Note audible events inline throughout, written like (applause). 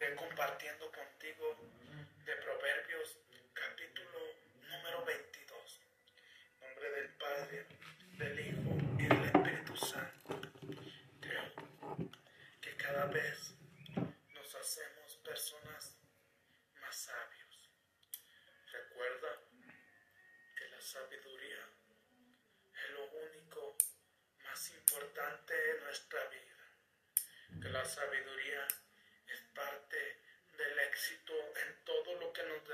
ve compartiendo contigo de Proverbios capítulo número 22. En nombre del Padre, del Hijo y del Espíritu Santo. Creo que cada vez nos hacemos personas más sabios. Recuerda que la sabiduría es lo único más importante en nuestra vida. Que la sabiduría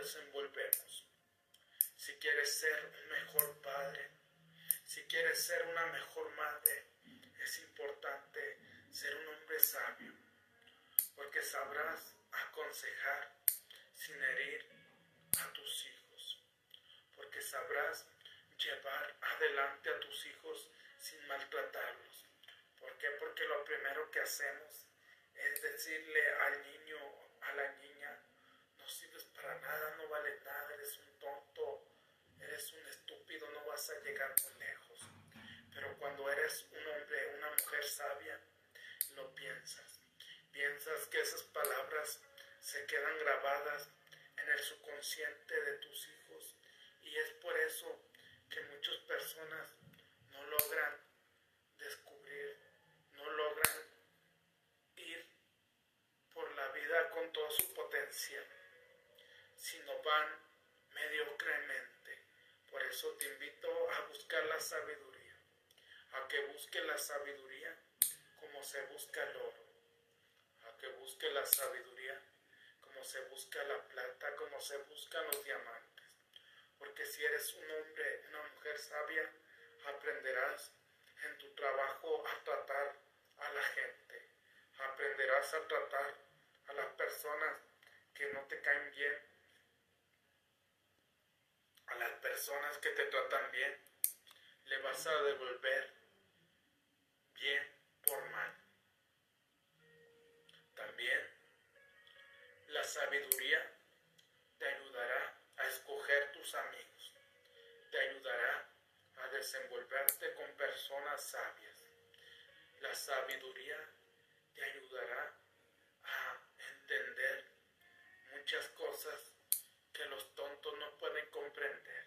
desenvolvemos. Si quieres ser un mejor padre, si quieres ser una mejor madre, es importante ser un hombre sabio, porque sabrás aconsejar sin herir a tus hijos, porque sabrás llevar adelante a tus hijos sin maltratarlos. ¿Por qué? Porque lo primero que hacemos es decirle al niño, a la niña, para nada, no vale nada, eres un tonto, eres un estúpido, no vas a llegar muy lejos. Pero cuando eres un hombre, una mujer sabia, lo piensas. Piensas que esas palabras se quedan grabadas en el subconsciente de tus hijos y es por eso que muchas personas no logran descubrir, no logran ir por la vida con todo su potencial, sino van mediocremente. Por eso te invito a buscar la sabiduría, a que busque la sabiduría como se busca el oro, a que busque la sabiduría como se busca la plata, como se buscan los diamantes. Porque si eres un hombre, una mujer sabia, aprenderás en tu trabajo a tratar a la gente. Aprenderás a tratar a las personas que no te caen bien, a las personas que te tratan bien. Le vas a devolver bien por mal. También la sabiduría te ayudará a escoger tus amigos, te ayudará a desenvolverte con personas sabias. La sabiduría te ayudará a entender muchas cosas que los tontos no pueden comprender.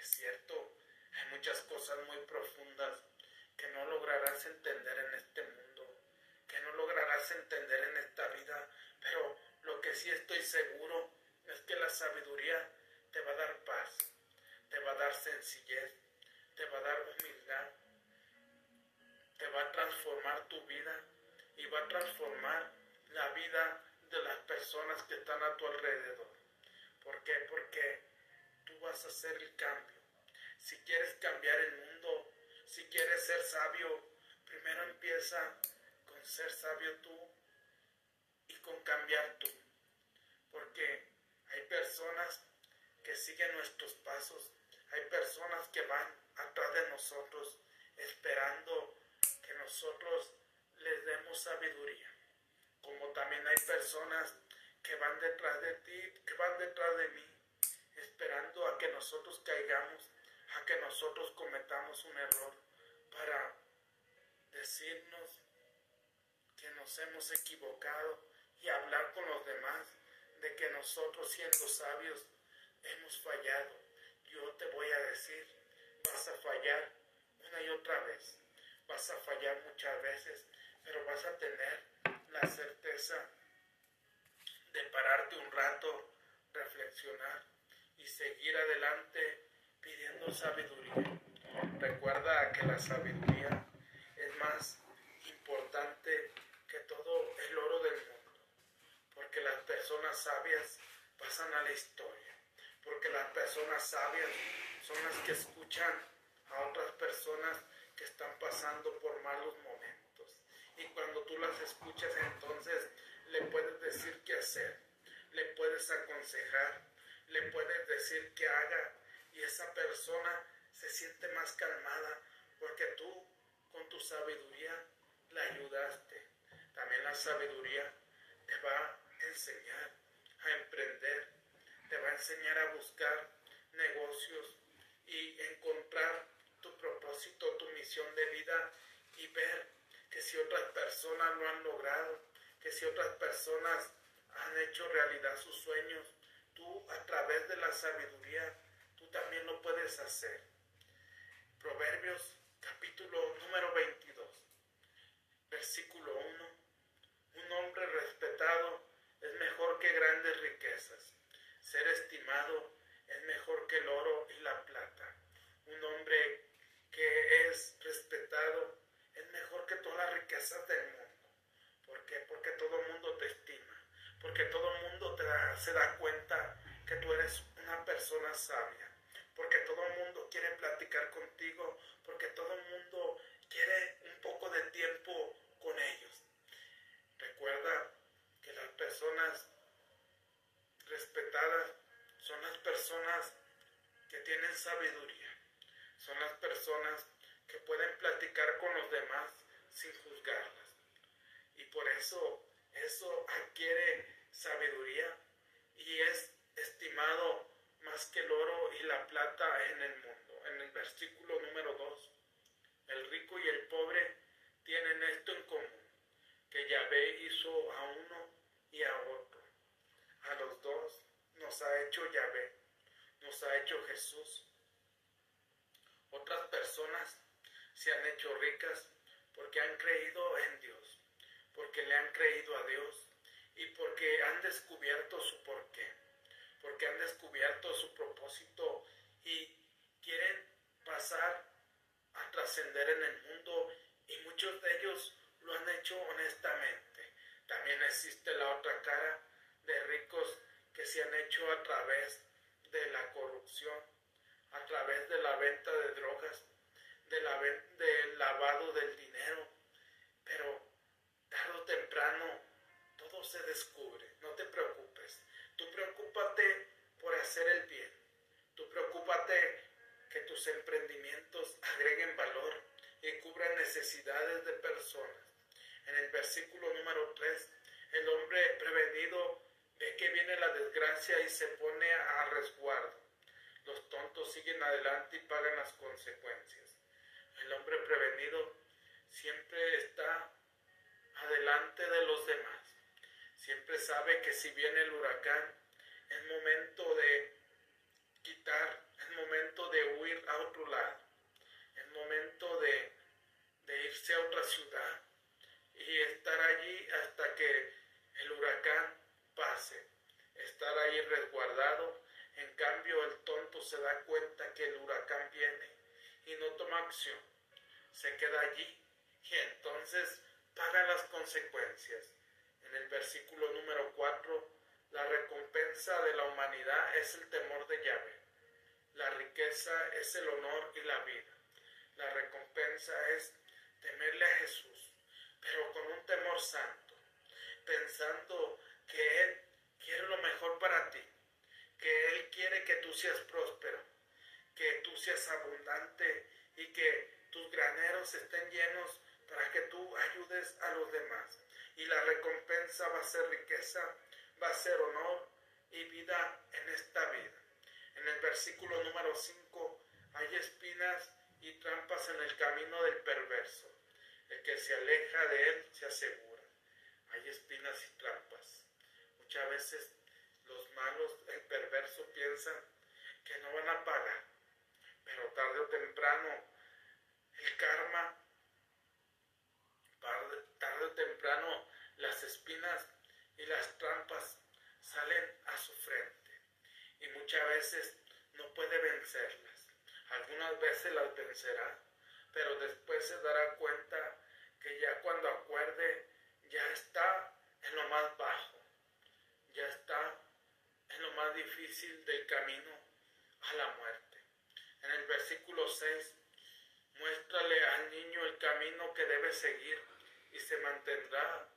Es cierto, hay muchas cosas muy profundas que no lograrás entender en este mundo, que no lograrás entender en esta vida, pero lo que sí estoy seguro es que la sabiduría te va a dar paz, te va a dar sencillez, te va a dar humildad, te va a transformar tu vida y va a transformar la vida de las personas que están a tu alrededor. ¿Por qué? Porque tú vas a hacer el cambio. Si quieres cambiar el mundo, si quieres ser sabio, primero empieza con ser sabio tú y con cambiar tú. Porque hay personas que siguen nuestros pasos, hay personas que van atrás de nosotros esperando que nosotros les demos sabiduría. Como también hay personas que van detrás de ti, que van detrás de mí, esperando a que nosotros caigamos, a que nosotros cometamos un error para decirnos que nos hemos equivocado y hablar con los demás de que nosotros siendo sabios hemos fallado. Yo te voy a decir, vas a fallar una y otra vez, vas a fallar muchas veces, pero vas a tener la certeza de pararte un rato, reflexionar y seguir adelante pidiendo sabiduría. Recuerda que la sabiduría es más importante que todo el oro del mundo, porque las personas sabias pasan a la historia, porque las personas sabias son las que escuchan a otras personas que están pasando por malos momentos. Y cuando tú las escuchas, entonces le puedes decir qué hacer, le puedes aconsejar, le puedes decir qué haga y esa persona se siente más calmada porque tú con tu sabiduría la ayudaste. También la sabiduría te va a enseñar a emprender, te va a enseñar a buscar negocios y encontrar tu propósito, tu misión de vida y ver que si otras personas lo han logrado, que si otras personas han hecho realidad sus sueños, tú a través de la sabiduría, tú también lo puedes hacer. Proverbios capítulo número 22, versículo 1. Un hombre respetado es mejor que grandes riquezas. Ser estimado es mejor que el oro y la plata. Un hombre que es respetado es mejor que todas las riquezas del mundo. Porque todo el mundo te estima. Porque todo el mundo te se da cuenta que tú eres una persona sabia. Porque todo el mundo quiere platicar contigo. Porque todo el mundo quiere un poco de tiempo con ellos. Recuerda que las personas respetadas son las personas que tienen sabiduría. Son las personas que pueden platicar con los demás sin juzgarlas. Y por eso eso adquiere sabiduría y es estimado más que el oro y la plata en el mundo. En el versículo número 2, el rico y el pobre tienen esto en común, que Yahvé hizo a uno y a otro. A los dos nos ha hecho Yahvé, nos ha hecho Jesús. Otras personas se han hecho ricas porque han creído en Dios, porque le han creído a Dios y porque han descubierto su porqué, porque han descubierto su propósito y quieren pasar a trascender en el mundo y muchos de ellos lo han hecho honestamente. También existe la otra cara de ricos que se han hecho a través de la corrupción, a través de la venta de drogas, de la, del lavado del dinero. Pero tarde o temprano todo se descubre. No te preocupes. Tú preocúpate por hacer el bien. Tú preocúpate que tus emprendimientos agreguen valor y cubran necesidades de personas. En el versículo número 3, el hombre prevenido ve que viene la desgracia y se pone a resguardo. Los tontos siguen adelante y pagan las consecuencias. El hombre prevenido siempre está adelante de los demás. Siempre sabe que si viene el huracán, es momento de quitar, es momento de huir a otro lado, es momento de, irse a otra ciudad y estar allí hasta que el huracán pase, estar ahí resguardado. En cambio, el tonto se da cuenta que el huracán viene y no toma acción. Se queda allí y entonces paga las consecuencias. En el versículo número 4, la recompensa de la humanidad es el temor de llave. La riqueza es el honor y la vida. La recompensa es temerle a Jesús, pero con un temor santo, pensando que Él quiere lo mejor para ti, que Él quiere que tú seas próspero, que tú seas abundante y que tus graneros estén llenos para que tú ayudes a los demás. Y la recompensa va a ser riqueza, va a ser honor y vida en esta vida. En el versículo número 5 hay espinas y trampas en el camino del perverso. El que se aleja de él se asegura. Hay espinas y trampas. Muchas veces los malos, el perverso piensan que no van a pagar, pero tarde o temprano el karma, tarde o temprano las espinas y las trampas salen a su frente y muchas veces no puede vencerlas. Algunas veces las vencerá, pero después se dará cuenta que ya cuando acuerde ya está en lo más bajo ya está en lo más difícil del camino a la muerte. En el versículo 6, muéstrale al niño el camino que debe seguir y se mantendrá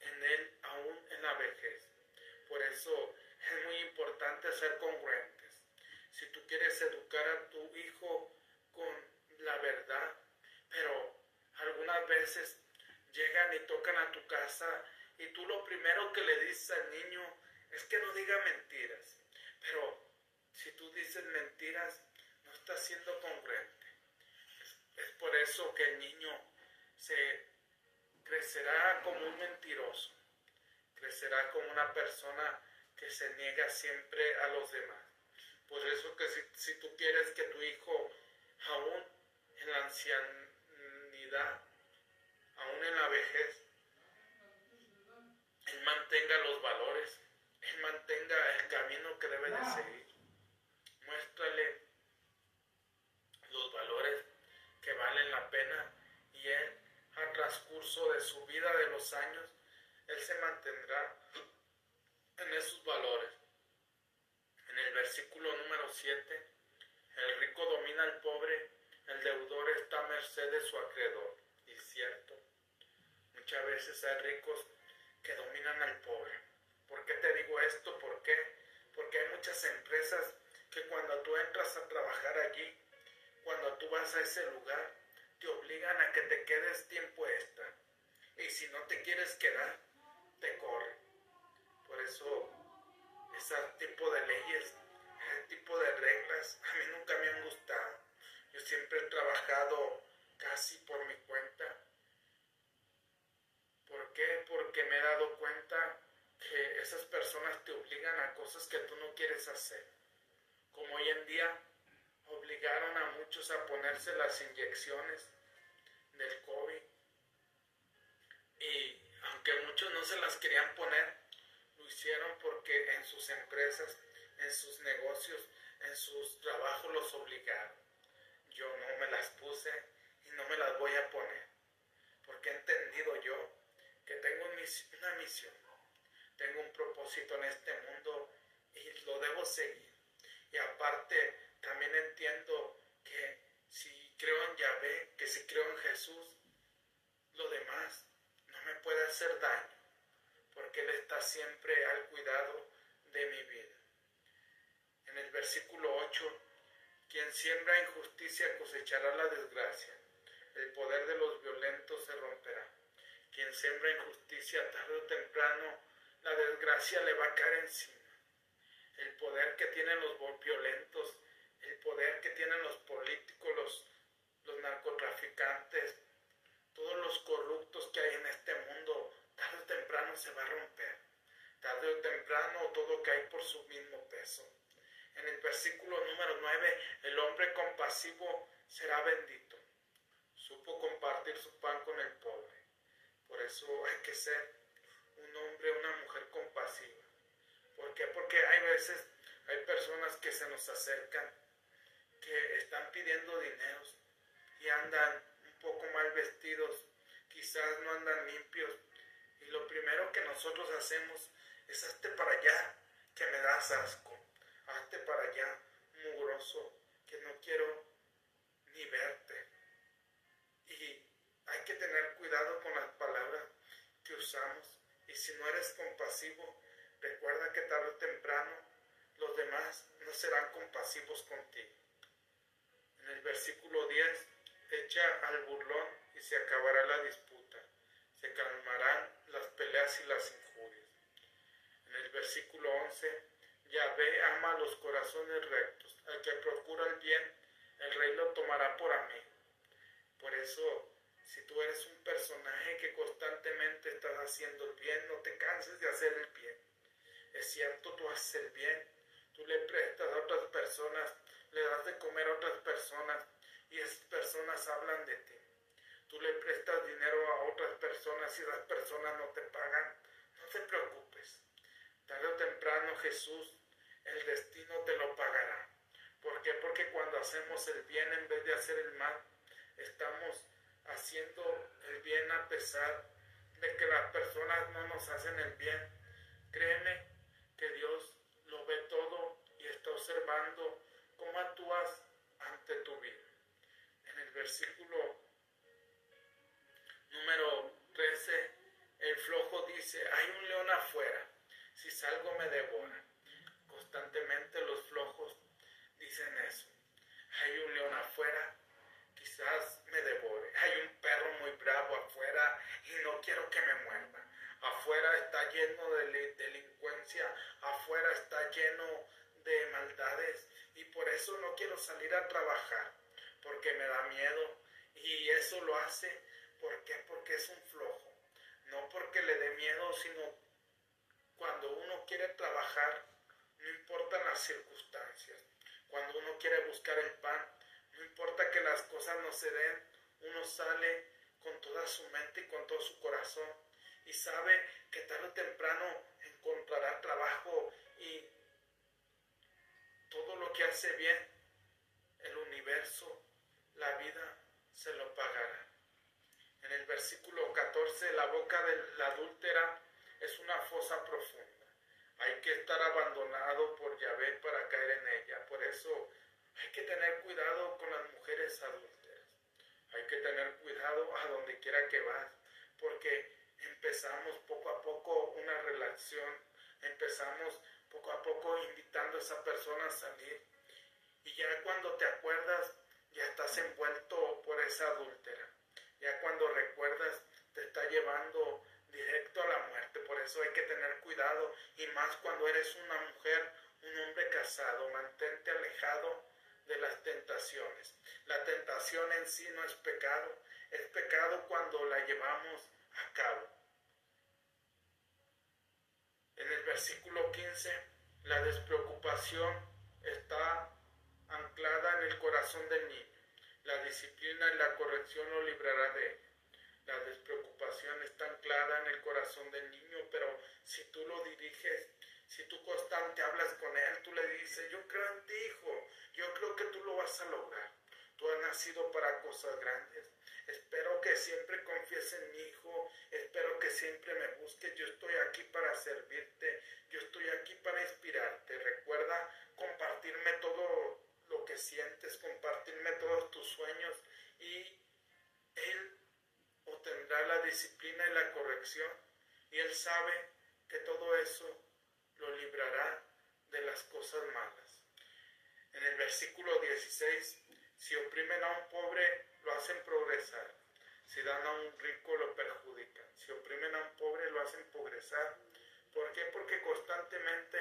en él aún en la vejez. Por eso es muy importante ser congruentes. Si tú quieres educar a tu hijo con la verdad, pero algunas veces llegan y tocan a tu casa y tú lo primero que le dices al niño es que no diga mentiras. Pero si tú dices mentiras, no estás siendo congruente. Es, por eso que el niño se crecerá como un mentiroso. Crecerá como una persona que se niega siempre a los demás. Por eso que si, si tú quieres que tu hijo, aún en la ancianidad, aún en la vejez, él mantenga los valores, él mantenga el camino que debe de seguir. Muéstrale los valores que valen la pena y él, al transcurso de su vida, de los años, él se mantendrá en esos valores. En el versículo número 7, el rico domina al pobre, el deudor está a merced de su acreedor. Y cierto, muchas veces hay ricos que dominan al pobre. ¿Por qué te digo esto? ¿Por qué? Porque hay muchas empresas que cuando tú entras a trabajar allí, cuando tú vas a ese lugar, te obligan a que te quedes tiempo extra. Y si no te quieres quedar, te corre. Por eso, ese tipo de leyes, ese tipo de reglas, a mí nunca me han gustado. Yo siempre he trabajado casi por mi cuenta. ¿Por qué? Porque me he dado cuenta que esas personas te obligan a cosas que tú no quieres hacer. Como hoy en día obligaron a muchos a ponerse las inyecciones del COVID. Y aunque muchos no se las querían poner, lo hicieron porque en sus empresas, en sus negocios, en sus trabajos los obligaron. Yo no me las puse y no me las voy a poner, porque he entendido yo que tengo una misión, tengo un propósito en este mundo y lo debo seguir. Y aparte, también entiendo que si creo en Yahvé, que si creo en Jesús, lo demás no me puede hacer daño, porque Él está siempre al cuidado de mi vida. En el versículo 8, quien siembra injusticia cosechará la desgracia, el poder de los violentos se romperá. Quien siembra injusticia tarde o temprano, la desgracia le va a caer encima. El poder que tienen los violentos, el poder que tienen los políticos, los, los narcotraficantes, todos los corruptos que hay en este mundo, tarde o temprano se va a romper. Tarde o temprano todo cae por su mismo peso. En el versículo número 9, el hombre compasivo será bendito. Supo compartir su pan con el pobre. Por eso hay que ser un hombre, una mujer compasiva. ¿Por qué? Porque hay veces, hay personas que se nos acercan, que están pidiendo dinero y andan poco mal vestidos, quizás no andan limpios. Y lo primero que nosotros hacemos es hazte para allá, que me das asco. Hazte para allá, mugroso, que no quiero ni verte. Y hay que tener cuidado con las palabras que usamos. Y si no eres compasivo, recuerda que tarde o temprano los demás no serán compasivos contigo. En el versículo 10 echa al burlón y se acabará la disputa, se calmarán las peleas y las injurias. En el versículo 11, Yahvé ama los corazones rectos, al que procura el bien, el rey lo tomará por amigo. Por eso, si tú eres un personaje que constantemente estás haciendo el bien, no te canses de hacer el bien. Es cierto, tú haces el bien, tú le prestas a otras personas, le das de comer a otras personas, y esas personas hablan de ti. Tú le prestas dinero a otras personas y las personas no te pagan. No te preocupes. Tarde o temprano Jesús, el destino te lo pagará. ¿Por qué? Porque cuando hacemos el bien en vez de hacer el mal, estamos haciendo el bien a pesar de que las personas no nos hacen el bien. Créeme que Dios lo ve todo y está observando cómo actúas ante tu vida el versículo número 13, el flojo dice, hay un león afuera, si salgo me devora. Constantemente los flojos dicen eso. Hay un león afuera, quizás me devore. Hay un perro muy bravo afuera y no quiero que me muerda. Afuera está lleno de delincuencia, afuera está lleno de maldades y por eso no quiero salir a trabajar da miedo. Y eso lo hace, ¿por qué? Porque es un flojo. No porque le dé miedo, sino quiere trabajar, no importan las circunstancias. Cuando uno quiere buscar el pan, no importa que las cosas no se den, uno sale con toda su mente y con todo su corazón y sabe que tarde o temprano encontrará trabajo y todo lo que hace bien, el universo, la vida, se lo pagará. En el versículo 14, la boca de la adúltera es una fosa profunda. Hay que estar abandonado por Yahvé para caer en ella. Por eso hay que tener cuidado con las mujeres adúlteras. Hay que tener cuidado a donde quiera que vas, porque empezamos poco a poco una relación, empezamos poco a poco invitando a esa persona a salir. Y ya cuando te acuerdas, ya estás envuelto por esa adúltera. Ya cuando recuerdas, te está llevando directo a la muerte. Por eso hay que tener cuidado. Y más cuando eres una mujer, un hombre casado. Mantente alejado de las tentaciones. La tentación en sí no es pecado. Es pecado cuando la llevamos a cabo. En el versículo 15, la despreocupación está anclada en el corazón del niño. La disciplina y la corrección lo librará de él. La despreocupación está anclada en el corazón del niño, pero si tú lo diriges, si tú constante hablas con él, tú le dices, yo creo en ti, hijo, yo creo que tú lo vas a lograr. Tú has nacido para cosas grandes. Espero que siempre confíes en mi hijo. Espero que siempre me busques. Yo estoy aquí para servirte. Yo estoy aquí para inspirarte. Recuerda compartirme todo lo que sientes, compartirme todos tus sueños y Él obtendrá la disciplina y la corrección y Él sabe que todo eso lo librará de las cosas malas. En el versículo 16, si oprimen a un pobre, lo hacen progresar. Si dan a un rico, lo perjudican. Si oprimen a un pobre, lo hacen progresar. ¿Por qué? Porque constantemente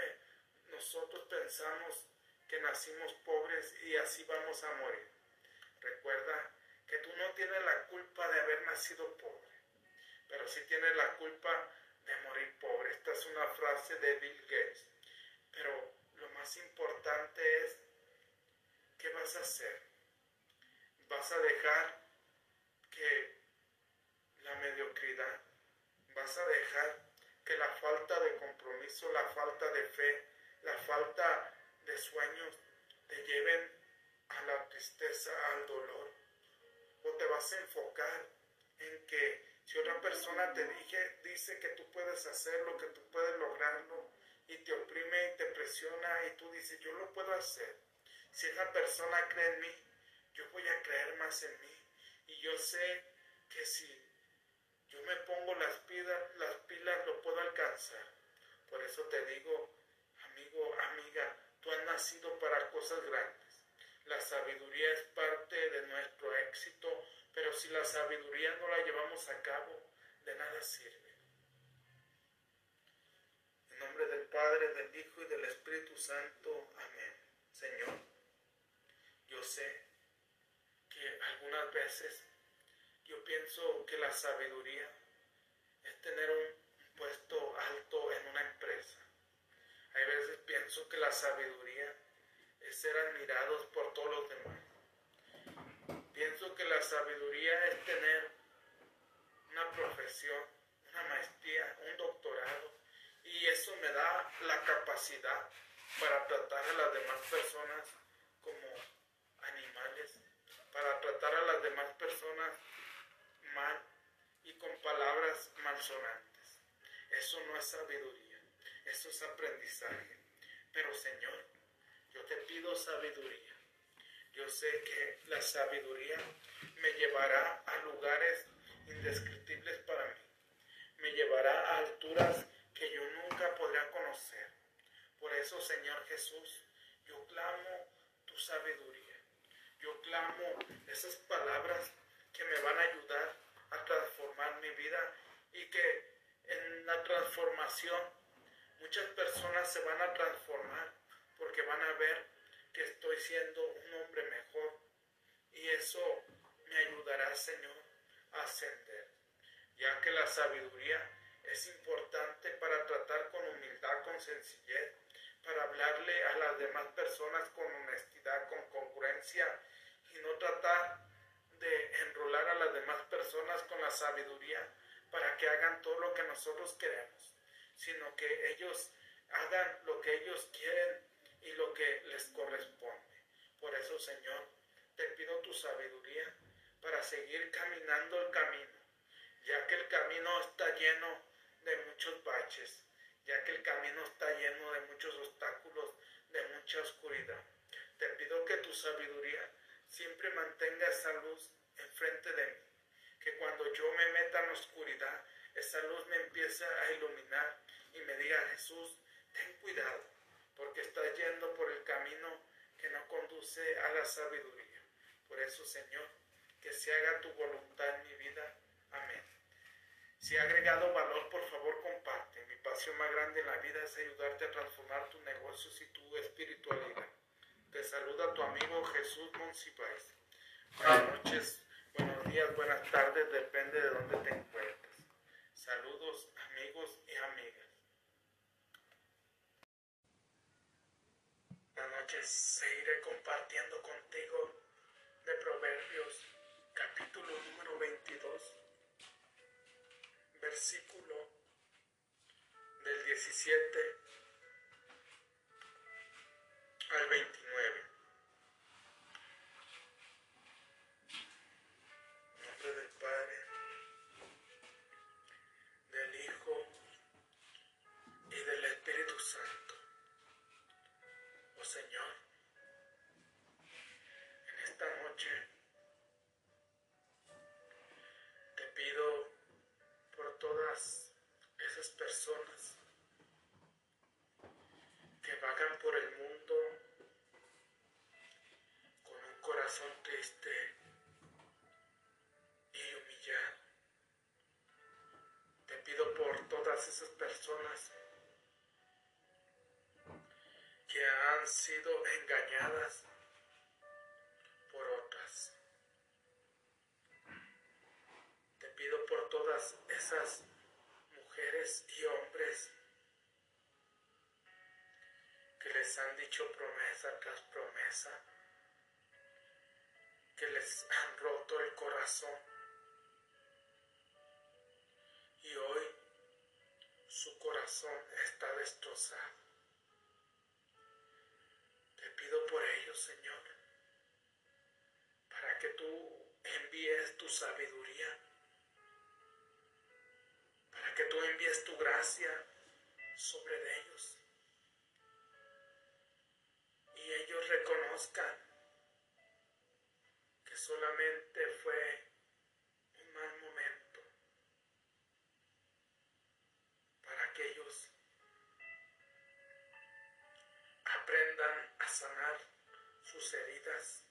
nosotros pensamos que nacimos pobres y así vamos a morir. Recuerda que tú no tienes la culpa de haber nacido pobre, pero sí tienes la culpa de morir pobre. Esta es una frase de Bill Gates. Pero lo más importante es, ¿qué vas a hacer? ¿Vas a dejar que la mediocridad, vas a dejar que la falta de compromiso, la falta de fe, la falta de sueños te lleven a la tristeza, al dolor? ¿O te vas a enfocar en que si otra persona te dije, dice que tú puedes hacerlo, que tú puedes lograrlo, y te oprime y te presiona y tú dices, yo lo puedo hacer. Si esa persona cree en mí, yo voy a creer más en mí. Y yo sé que si yo me pongo las pilas, las pilas lo puedo alcanzar. Por eso te digo, amigo, amiga, Tú has nacido para cosas grandes. La sabiduría es parte de nuestro éxito, pero si la sabiduría no la llevamos a cabo, de nada sirve. En nombre del Padre, del Hijo y del Espíritu Santo. Amén. Señor, yo sé que algunas veces yo pienso que la sabiduría es tener un puesto alto en una empresa hay veces pienso que la sabiduría es ser admirados por todos los demás. Pienso que la sabiduría es tener una profesión, una maestría, un doctorado, y eso me da la capacidad para tratar a las demás personas como animales, para tratar a las demás personas mal y con palabras malsonantes. Eso no es sabiduría. Eso es aprendizaje. Pero Señor, yo te pido sabiduría. Yo sé que la sabiduría me llevará a lugares indescriptibles para mí. Me llevará a alturas que yo nunca podré conocer. Por eso, Señor Jesús, yo clamo tu sabiduría. Yo clamo esas palabras que me van a ayudar a transformar mi vida y que en la transformación Muchas personas se van a transformar porque van a ver que estoy siendo un hombre mejor. Y eso me ayudará, Señor, a ascender, ya que la sabiduría es importante para tratar con humildad con sencillez, para hablarle a las demás personas con honestidad, con congruencia y no tratar de enrolar a las demás personas con la sabiduría para que hagan todo lo que nosotros queremos, sino que ellos hagan lo que ellos quieren y lo que les corresponde. Por eso, Señor, te pido tu sabiduría para seguir caminando el camino, ya que el camino está lleno de muchos baches, ya que el camino está lleno de muchos obstáculos, de mucha oscuridad. Te pido que tu sabiduría siempre mantenga esa luz enfrente de mí, que cuando yo me meta en la oscuridad, esa luz me empiece a iluminar y me diga, Jesús, ten cuidado, porque estás yendo por el camino que no conduce a la sabiduría. Por eso, Señor, que se haga tu voluntad en mi vida. Amén. Si ha agregado valor, por favor, comparte. Mi pasión más grande en la vida es ayudarte a transformar tus negocios y tu espiritualidad. Te saluda tu amigo Jesús Monsipais. Buenas noches, buenos días, buenas tardes, depende de dónde te encuentres. Saludos amigos y amigas. Noches, seguiré compartiendo contigo de Proverbios, capítulo número 22, versículo del 17 que vagan por el mundo con un corazón triste y humillado. Te pido por todas esas personas que han sido engañadas dicho promesa tras promesa, que les han roto el corazón y hoy su corazón está destrozado. Te pido por ellos, Señor, para que tú envíes tu sabiduría, para que tú envíes tu gracia sobre ellos ellos reconozcan que solamente fue un mal momento para que ellos aprendan a sanar sus heridas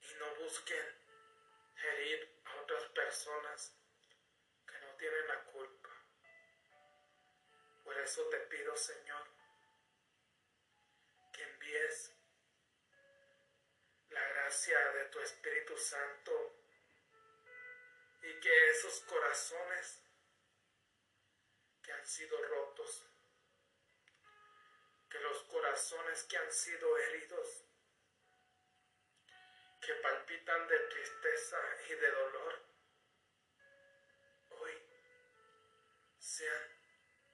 y no busquen herir a otras personas que no tienen la culpa. Por eso te pido, Señor, que envíes la gracia de tu Espíritu Santo y que esos corazones que han sido rotos, que los corazones que han sido heridos, que palpitan de tristeza y de dolor, hoy sean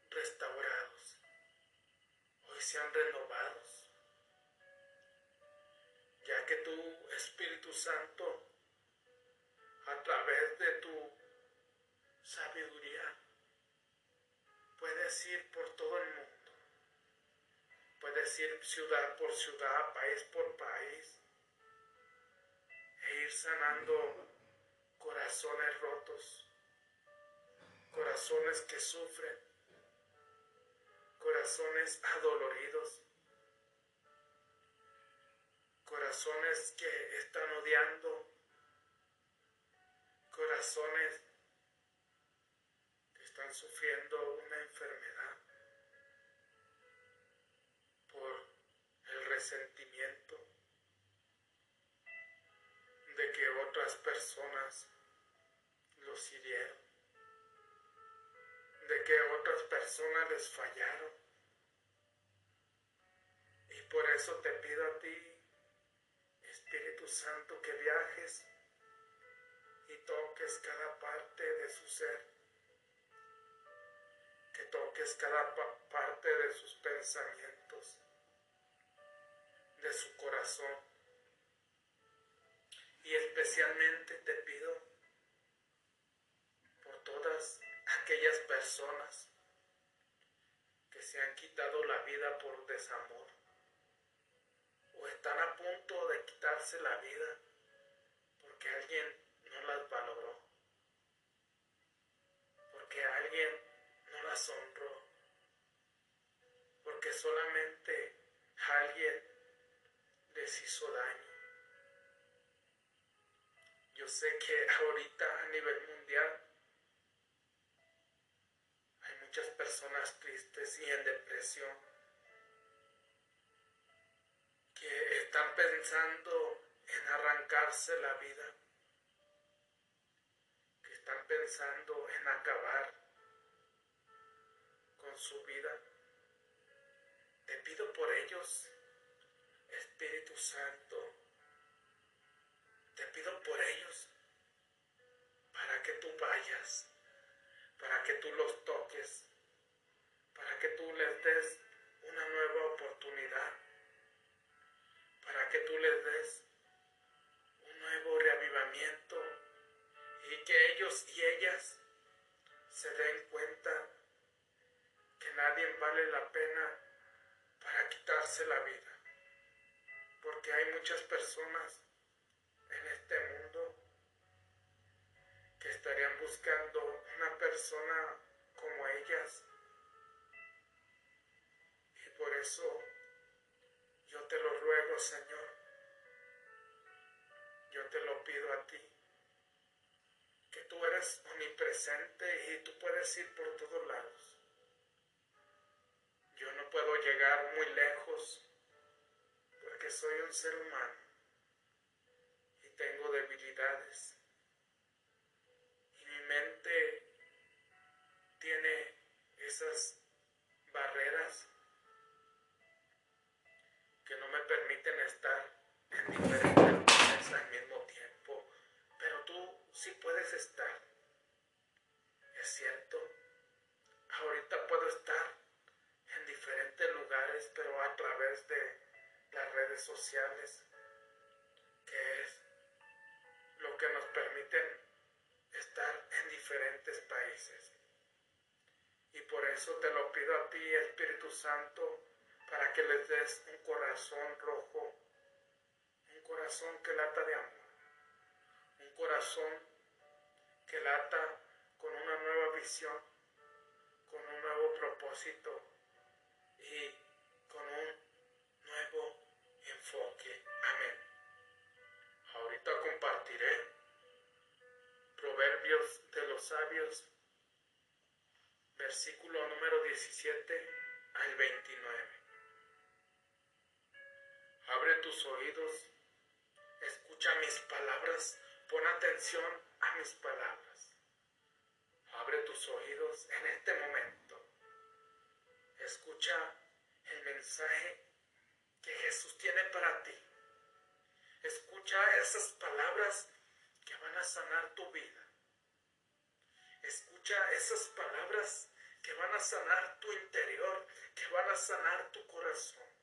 restaurados, hoy sean renovados, ya que tu Espíritu Santo, a través de tu sabiduría, puedes ir por todo el mundo, puedes ir ciudad por ciudad, país por país, e ir sanando corazones rotos, corazones que sufren, corazones adoloridos, corazones que están odiando, corazones que están sufriendo una enfermedad por el resentimiento de que otras personas los hirieron, de que otras personas les fallaron. Y por eso te pido a ti, Espíritu Santo, que viajes y toques cada parte de su ser, que toques cada parte de sus pensamientos, de su corazón. Y especialmente te pido por todas aquellas personas que se han quitado la vida por desamor o están a punto de quitarse la vida porque alguien no las valoró, porque alguien no las honró, porque solamente alguien les hizo daño. Yo sé que (laughs) ahorita a nivel mundial hay muchas personas tristes y en depresión que están pensando en arrancarse la vida, que están pensando en acabar con su vida. Te pido por ellos, Espíritu Santo, te pido por ellos, para que tú vayas, para que tú los toques, para que tú les des una nueva oportunidad para que tú les des un nuevo reavivamiento y que ellos y ellas se den cuenta que nadie vale la pena para quitarse la vida. Porque hay muchas personas en este mundo que estarían buscando una persona como ellas. Y por eso yo te lo ruego, Señor. Yo te lo pido a ti. Que tú eres omnipresente y tú puedes ir por todos lados. Yo no puedo llegar muy lejos porque soy un ser humano y tengo debilidades. Y mi mente tiene esas barreras sí puedes estar. Es cierto, ahorita puedo estar en diferentes lugares, pero a través de las redes sociales, que es lo que nos permiten estar en diferentes países. Y por eso te lo pido a ti, Espíritu Santo, para que les des un corazón rojo, un corazón que lata de amor, un corazón que lata con una nueva visión, con un nuevo propósito y con un nuevo enfoque. Amén. Ahorita compartiré Proverbios de los Sabios, versículo número 17 al 29. Abre tus oídos, escucha mis palabras, pon atención a mis palabras. Abre tus oídos en este momento. Escucha el mensaje que Jesús tiene para ti. Escucha esas palabras que van a sanar tu vida. Escucha esas palabras que van a sanar tu interior, que van a sanar tu corazón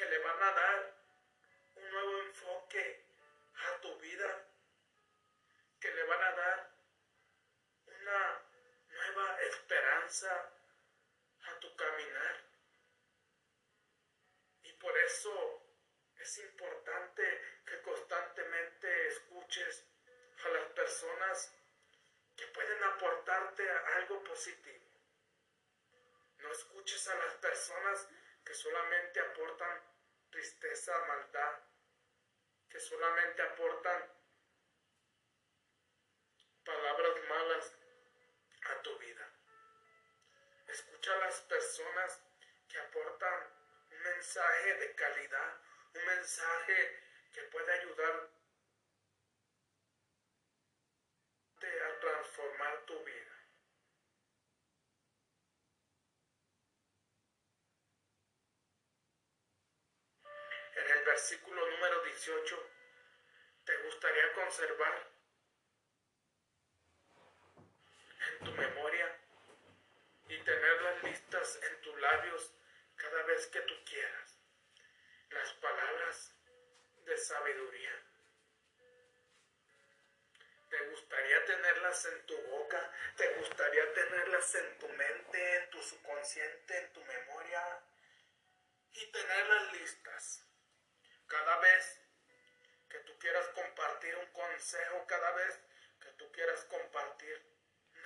que le van a dar un nuevo enfoque a tu vida, que le van a dar una nueva esperanza a tu caminar. Y por eso es importante que constantemente escuches a las personas que pueden aportarte algo positivo. No escuches a las personas que solamente aportan tristeza, maldad, que solamente aportan palabras malas a tu vida. Escucha a las personas que aportan un mensaje de calidad, un mensaje que puede ayudar a transformar tu vida. En el versículo número 18, ¿te gustaría conservar memoria y tenerlas listas en tus labios cada vez que tú quieras? Las palabras de sabiduría. ¿Te gustaría tenerlas en tu boca? ¿Te gustaría tenerlas en tu mente, en tu subconsciente, en tu memoria? Y tenerlas listas. Cada vez que tú quieras compartir un consejo, cada vez que tú quieras compartir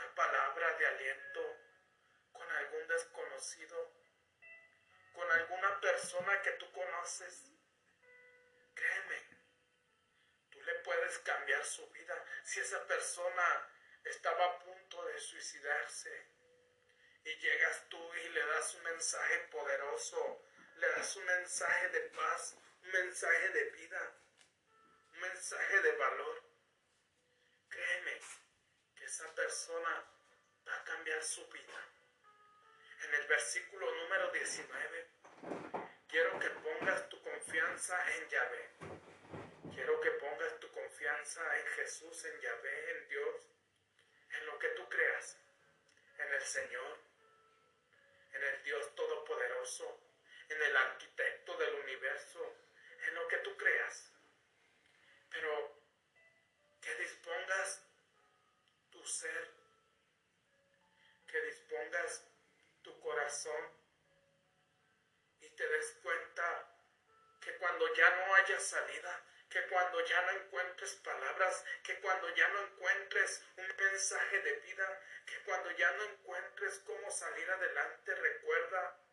una palabra de aliento con algún desconocido, con alguna persona que tú conoces, créeme, le puedes cambiar su vida. Si esa persona estaba a punto de suicidarse y llegas tú y le das un mensaje poderoso, le das un mensaje de paz, un mensaje de vida, un mensaje de valor, créeme esa persona va a cambiar su vida. En el versículo número 19, quiero que pongas tu confianza en Yahvé Quiero que pongas tu confianza en Jesús, en Yahvé, en Dios, en lo que tú creas, en el Señor, en el Dios Todopoderoso, en el arquitecto del universo, en lo que tú creas. Pero y te des cuenta que cuando ya no haya salida, que cuando ya no encuentres palabras, que cuando ya no encuentres un mensaje de vida, que cuando ya no encuentres cómo salir adelante, recuerda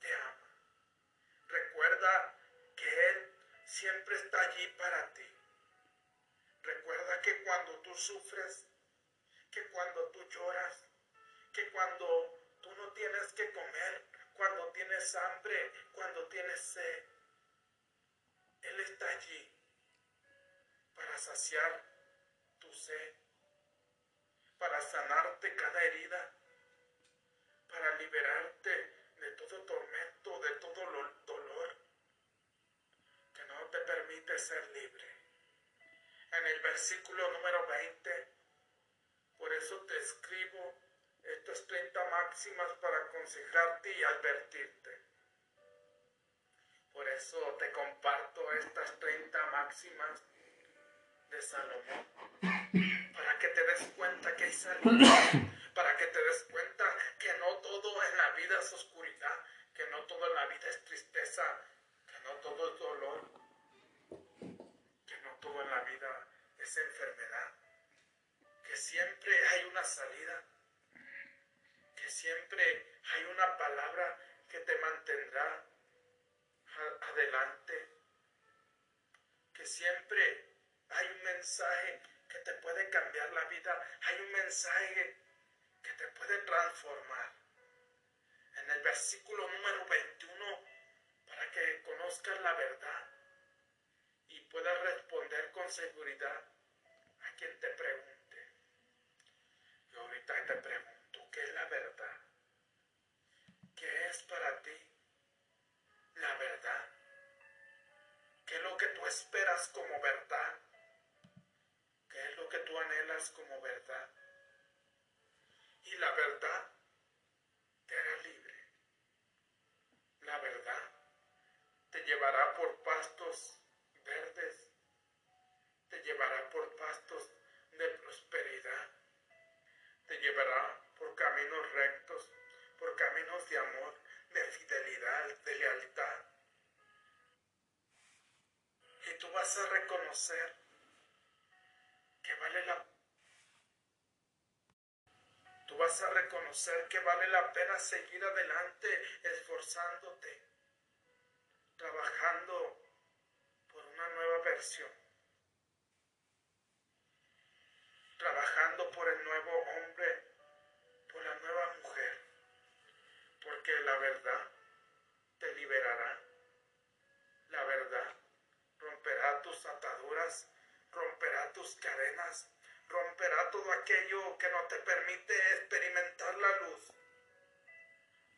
te ama. Recuerda que Él siempre está allí para ti. Recuerda que cuando tú sufres, que cuando tú lloras, que cuando tú no tienes que comer, cuando tienes hambre, cuando tienes sed, Él está allí para saciar tu sed, para sanarte cada herida, para liberarte de todo tormento, de todo dolor permite ser libre. En el versículo número 20, por eso te escribo estas 30 máximas para aconsejarte y advertirte. Por eso te comparto estas 30 máximas de Salomón, para que te des cuenta que hay salida para que te des cuenta que no todo en la vida es oscuridad, que no todo en la vida es tristeza, que no todo es dolor, en la vida es enfermedad, que siempre hay una salida, que siempre hay una palabra que te mantendrá adelante, que siempre hay un mensaje que te puede cambiar la vida, hay un mensaje que te puede transformar. En el versículo número 21, para que conozcas la verdad puedas responder con seguridad a quien te pregunte. Y ahorita te pregunto, ¿qué es la verdad? ¿Qué es para ti la verdad? ¿Qué es lo que tú esperas como verdad? ¿Qué es lo que tú anhelas como verdad? y la verdad te hará libre. La verdad te llevará por pastos que vale la Tú vas a reconocer que vale la pena seguir adelante esforzándote, trabajando por una nueva versión, trabajando por el nuevo hombre, por la nueva mujer, porque la verdad personas. Romperá todo aquello que no te permite experimentar la luz.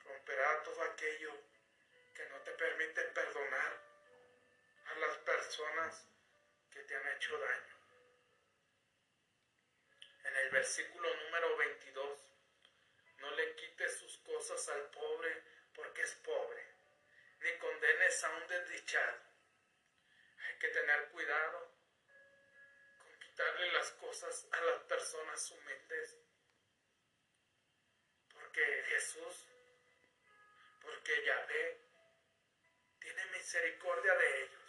Romperá todo aquello que no te permite perdonar a las personas que te han hecho daño. En el versículo número 22, no le quites sus cosas al pobre porque es pobre, ni condenes a un desdichado. Hay que tener cuidado quitarle las cosas a las personas humildes, porque Jesús, porque Yahvé, tiene misericordia de ellos.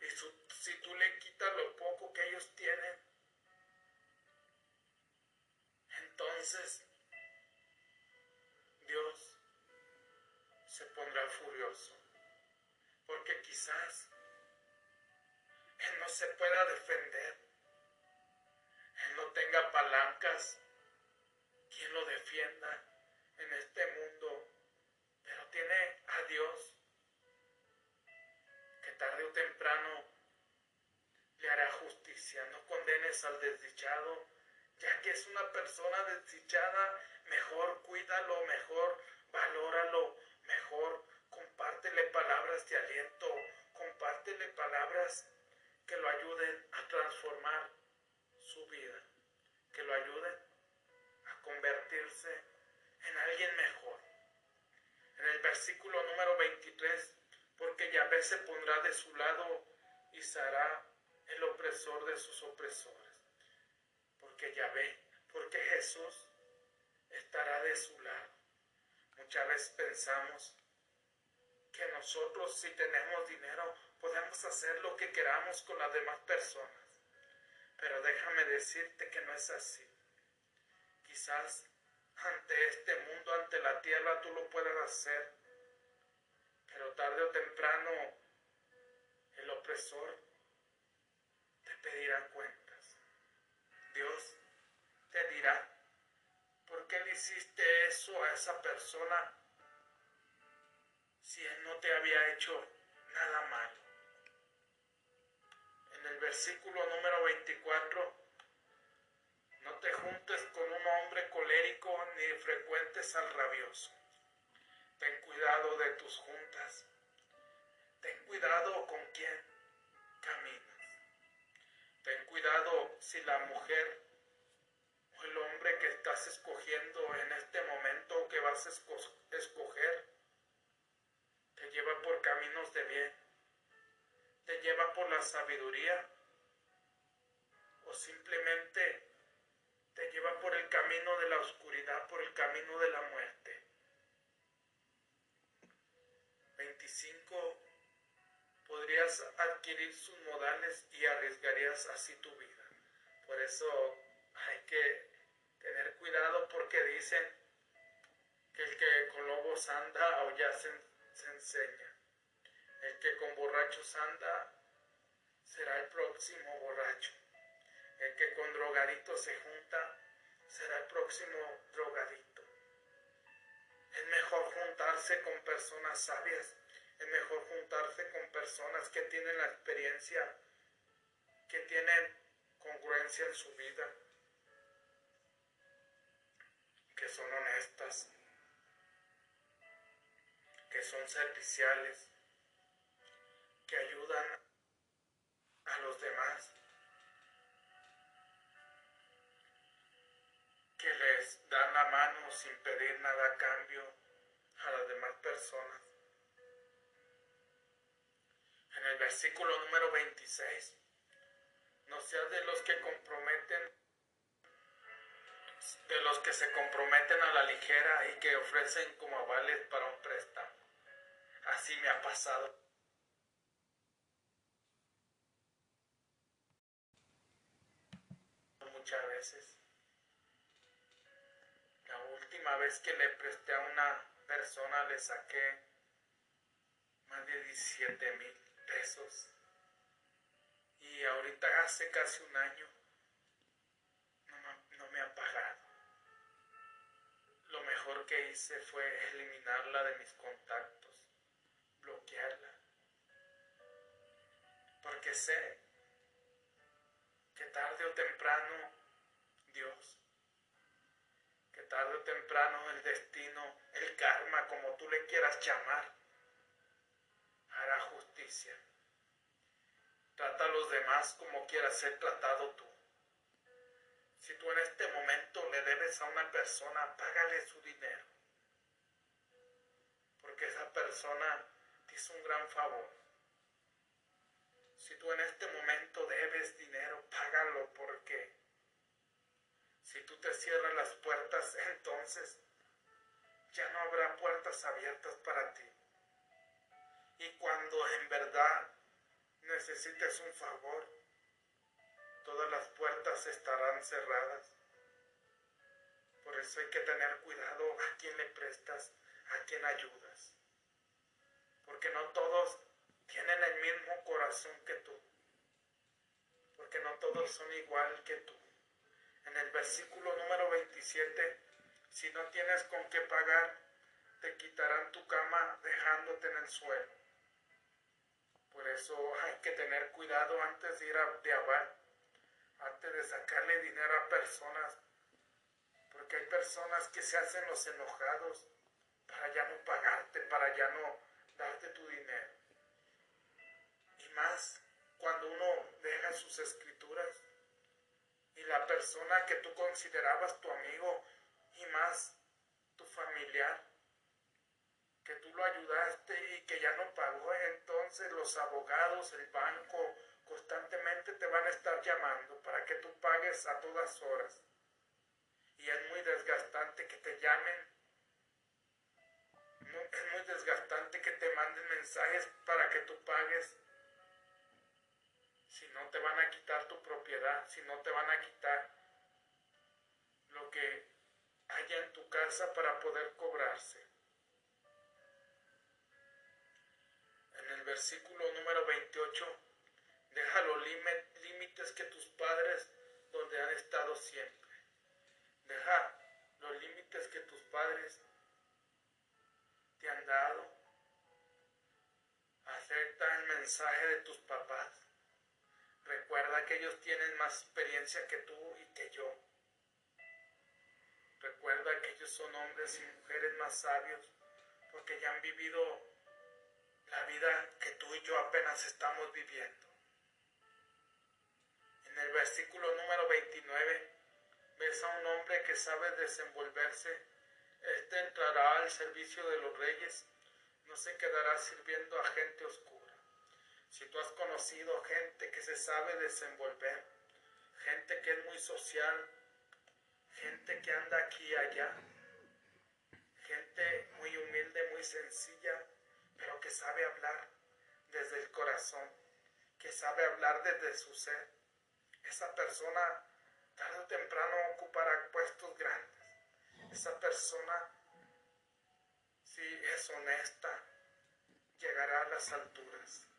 Y si tú le quitas lo poco que ellos tienen, entonces Dios se pondrá furioso. Porque quizás no se pueda defender. No tenga palancas quien lo defienda en este mundo. Pero tiene a Dios que tarde o temprano le hará justicia. No condenes al desdichado, ya que es una persona desdichada. Mejor cuídalo, mejor valóralo, mejor compártele palabras de aliento, compártele palabras que lo ayuden a transformar su vida, que lo ayuden a convertirse en alguien mejor. En el versículo número 23, porque Yahvé se pondrá de su lado y será el opresor de sus opresores. Porque Yahvé, porque Jesús estará de su lado. Muchas veces pensamos que nosotros si tenemos dinero podemos hacer lo que queramos con las demás personas. Pero déjame decirte que no es así. Quizás ante este mundo, ante la tierra, tú lo puedas hacer. Pero tarde o temprano el opresor te pedirá cuentas. Dios te dirá, ¿por qué le hiciste eso a esa persona si él no te había hecho nada malo? En el versículo número 24, no te juntes con un hombre colérico ni frecuentes al rabioso. Ten cuidado de tus juntas. Ten cuidado con quién caminas. Ten cuidado si la mujer o el hombre que estás escogiendo en este momento que vas a escoger te lleva por caminos de bien. Te lleva por la sabiduría o simplemente te lleva por el camino de la oscuridad, por el camino de la muerte. 25. Podrías adquirir sus modales y arriesgarías así tu vida. Por eso hay que tener cuidado porque dicen que el que con lobos anda o ya se, se enseña. El que con borrachos anda será el próximo borracho. El que con drogadito se junta será el próximo drogadito. Es mejor juntarse con personas sabias. Es mejor juntarse con personas que tienen la experiencia, que tienen congruencia en su vida, que son honestas, que son serviciales, que ayudan a los demás. que les dan la mano sin pedir nada a cambio a las demás personas. En el versículo número 26, no seas de los que comprometen, de los que se comprometen a la ligera y que ofrecen como avales para un préstamo. Así me ha pasado. Muchas veces última vez que le presté a una persona le saqué más de 17 mil pesos. Y ahorita hace casi un año no, no me ha pagado. Lo mejor que hice fue eliminarla de mis contactos, bloquearla. Porque sé que tarde temprano Dios, que tarde o temprano el destino, el karma, como tú le quieras llamar, hará justicia. Trata a los demás como quieras ser tratado tú. Si tú en este momento le debes a una persona, págale su dinero. Porque esa persona te hizo un gran favor. Si tú en este momento debes dinero, págalo porque si tú te cierras las puertas, (laughs) entonces ya no habrá puertas abiertas para ti. Y cuando en verdad necesites un favor, todas las puertas estarán cerradas. Por eso hay que tener cuidado a quién le prestas, a quién ayudas. Porque no todos tienen el mismo corazón que tú. Porque no todos son igual que tú. En el versículo número 27, si no tienes con qué pagar, te quitarán tu cama dejándote en el suelo. Por eso hay que tener cuidado antes de ir a de abar, antes de sacarle dinero a personas, porque hay personas que se hacen los enojados para ya no pagarte, para ya no darte tu dinero. Y más cuando uno deja sus escrituras y la persona que tú considerabas tu amigo y más tu familiar, que tú lo ayudaste y que ya no pagó, entonces los abogados, el banco, constantemente te van a estar llamando para que tú pagues a todas horas. Y es muy desgastante que te llamen. Es muy desgastante que te manden mensajes para que tú pagues si no te van a quitar tu propiedad, si no te van a quitar lo que haya en tu casa para poder cobrarse. En el versículo número 28, deja los límites que tus padres donde han estado siempre. Deja los límites que tus padres te han dado. Acepta el mensaje de tus papás. Recuerda que ellos tienen más experiencia que tú y que yo. Recuerda que ellos son hombres y mujeres más sabios porque ya han vivido la vida que tú y yo apenas estamos viviendo. En el versículo número 29 ves a un hombre que sabe desenvolverse. Este entrará al servicio de los reyes, no se quedará sirviendo a gente oscura. Si tú has conocido gente que se sabe desenvolver, gente que es muy social, gente que anda aquí y allá, gente muy humilde, muy sencilla, pero que sabe hablar desde el corazón, que sabe hablar desde su ser. Esa persona tarde o temprano ocupará puestos grandes. Esa persona, si es honesta, llegará a las alturas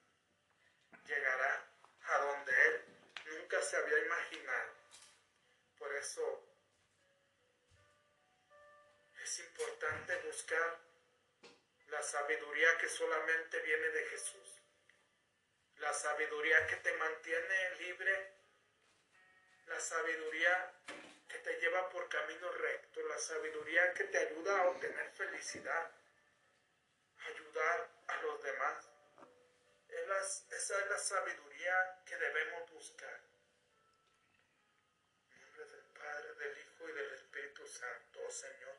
llegará a donde Él nunca se había imaginado. Por eso es importante buscar la sabiduría que solamente viene de Jesús. La sabiduría que te mantiene libre. La sabiduría que te lleva por camino recto. La sabiduría que te ayuda a obtener felicidad. Ayudar a los demás esa es la sabiduría que debemos buscar. En nombre del Padre, del Hijo y del Espíritu Santo, oh Señor,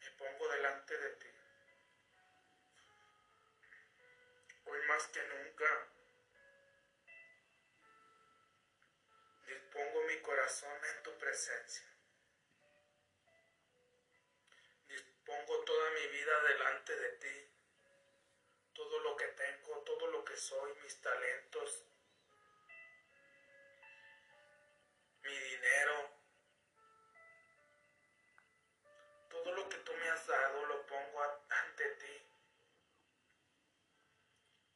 me pongo delante de ti. Hoy más que nunca dispongo mi corazón en tu presencia. Dispongo toda mi vida delante de ti todo lo que tengo, todo lo que soy, mis talentos, mi dinero, todo lo que tú me has dado lo pongo ante ti,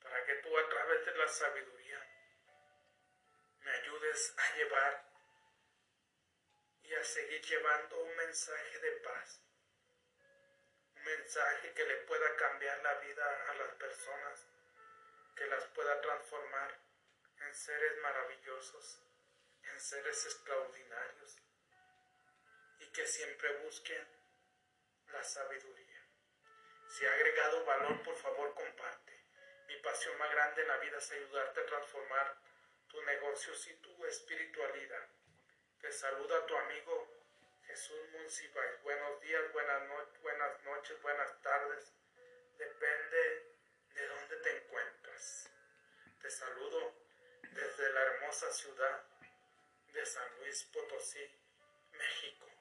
para que tú a través de la sabiduría me ayudes a llevar y a seguir llevando un mensaje de paz mensaje que le pueda cambiar la vida a las personas, que las pueda transformar en seres maravillosos, en seres extraordinarios y que siempre busquen la sabiduría. Si ha agregado valor, por favor comparte. Mi pasión más grande en la vida es ayudarte a transformar tus negocios y tu espiritualidad. Te saluda tu amigo Jesús. Buenos días, buenas, buenas noches, buenas tardes. Depende de dónde te encuentras. Te saludo desde la hermosa ciudad de San Luis Potosí, México.